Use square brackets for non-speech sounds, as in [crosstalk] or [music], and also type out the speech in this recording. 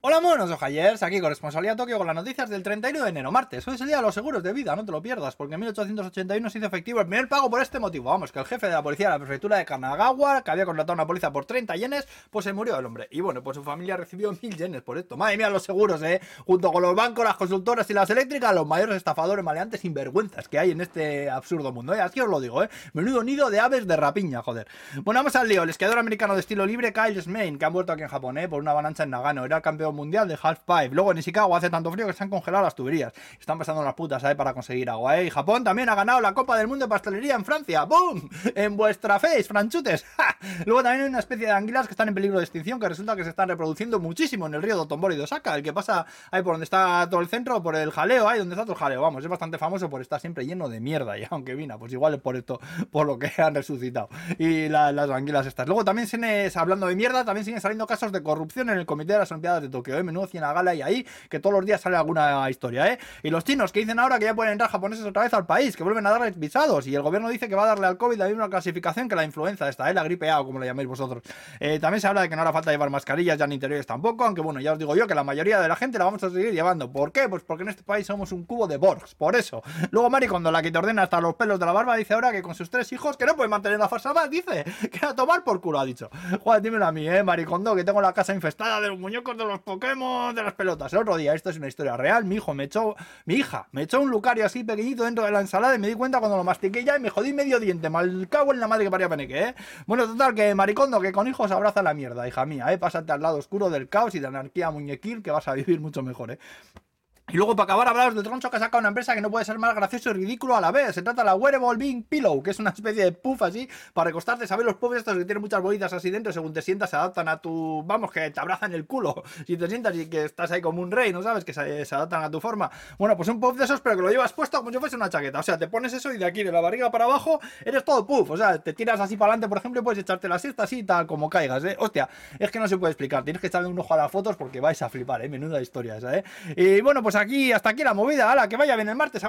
Hola monos ojayers, aquí con Responsabilidad Tokio con las noticias del 31 de enero, martes. Hoy es el día de los seguros de vida, no te lo pierdas, porque en 1881 se hizo efectivo el primer pago por este motivo. Vamos, que el jefe de la policía de la prefectura de Kanagawa, que había contratado una póliza por 30 yenes, pues se murió el hombre. Y bueno, pues su familia recibió 1000 yenes por esto. Madre mía, los seguros, eh. Junto con los bancos, las consultoras y las eléctricas, los mayores estafadores, maleantes, sinvergüenzas que hay en este absurdo mundo, eh. Así os lo digo, eh. Menudo nido de aves de rapiña, joder. Bueno, vamos al lío. El esquiador americano de estilo libre, Kyle Smain, que han vuelto aquí en Japón, eh, por una avalancha en Nagano. Era campeón mundial de half Luego en Chicago hace tanto frío que se han congelado las tuberías. Están pasando las putas, ¿sabes? Para conseguir agua, ¿eh? Y Japón también ha ganado la Copa del Mundo de Pastelería en Francia. ¡Boom! En vuestra face, franchutes. [laughs] Luego también hay una especie de anguilas que están en peligro de extinción que resulta que se están reproduciendo muchísimo en el río Dotonbori de Osaka. El que pasa ahí por donde está todo el centro, por el jaleo, ahí donde está todo el jaleo. Vamos, es bastante famoso por estar siempre lleno de mierda. Y [laughs] aunque vina, pues igual es por esto, por lo que han resucitado. Y las anguilas estas. Luego también, hablando de mierda, también siguen saliendo casos de corrupción en el Comité de las Olimpiadas de Tokio. ¿eh? Menudo cien gala y ahí que todos los días sale alguna historia, ¿eh? Y los chinos que dicen ahora que ya pueden entrar japoneses otra vez al país, que vuelven a darles visados. Y el gobierno dice que va a darle al COVID la misma clasificación que la influenza esta, ¿eh? La gripe Como la llaméis vosotros. Eh, también se habla de que no hará falta llevar mascarillas ya en interiores tampoco, aunque bueno, ya os digo yo que la mayoría de la gente la vamos a seguir llevando. ¿Por qué? Pues porque en este país somos un cubo de Borgs, por eso. Luego Mari, cuando la que te ordena hasta los pelos de la barba, dice ahora que con sus tres hijos que no puede mantener la más, dice [laughs] que a tomar por culo, ha dicho. Joder, dímelo a mí, eh, Maricondo, que tengo la casa infestada de los muñecos de los Pokémon, de las pelotas. El otro día, esto es una historia real. Mi hijo me echó, mi hija me echó un lucario así pequeñito dentro de la ensalada y me di cuenta cuando lo mastiqué ya y me jodí medio diente. Mal cago en la madre que paría peneque, ¿eh? Bueno, que maricondo, que con hijos abraza la mierda, hija mía, ¿eh? Pásate al lado oscuro del caos y de anarquía muñequil que vas a vivir mucho mejor, ¿eh? Y luego, para acabar, hablaros del troncho que ha sacado una empresa que no puede ser más gracioso y ridículo a la vez. Se trata de la Wearable Being Pillow, que es una especie de puff así para recostarte. ¿Sabes los puffs estos que tienen muchas bolitas así dentro? Según te sientas, se adaptan a tu. Vamos, que te abrazan el culo. [laughs] Si te sientas y que estás ahí como un rey, ¿no sabes? Que se, adaptan a tu forma. Bueno, pues un puff de esos, pero que lo llevas puesto como si fuese una chaqueta. O sea, te pones eso y de aquí, de la barriga para abajo, eres todo puff. O sea, te tiras así para adelante, por ejemplo, y puedes echarte la siesta así, tal como caigas, ¿eh? Hostia, es que no se puede explicar. Tienes que echarle un ojo a las fotos porque vais a flipar, ¿eh? Menuda historia esa, ¿eh? Y bueno, pues aquí, hasta aquí la movida, ala, que vaya bien el martes,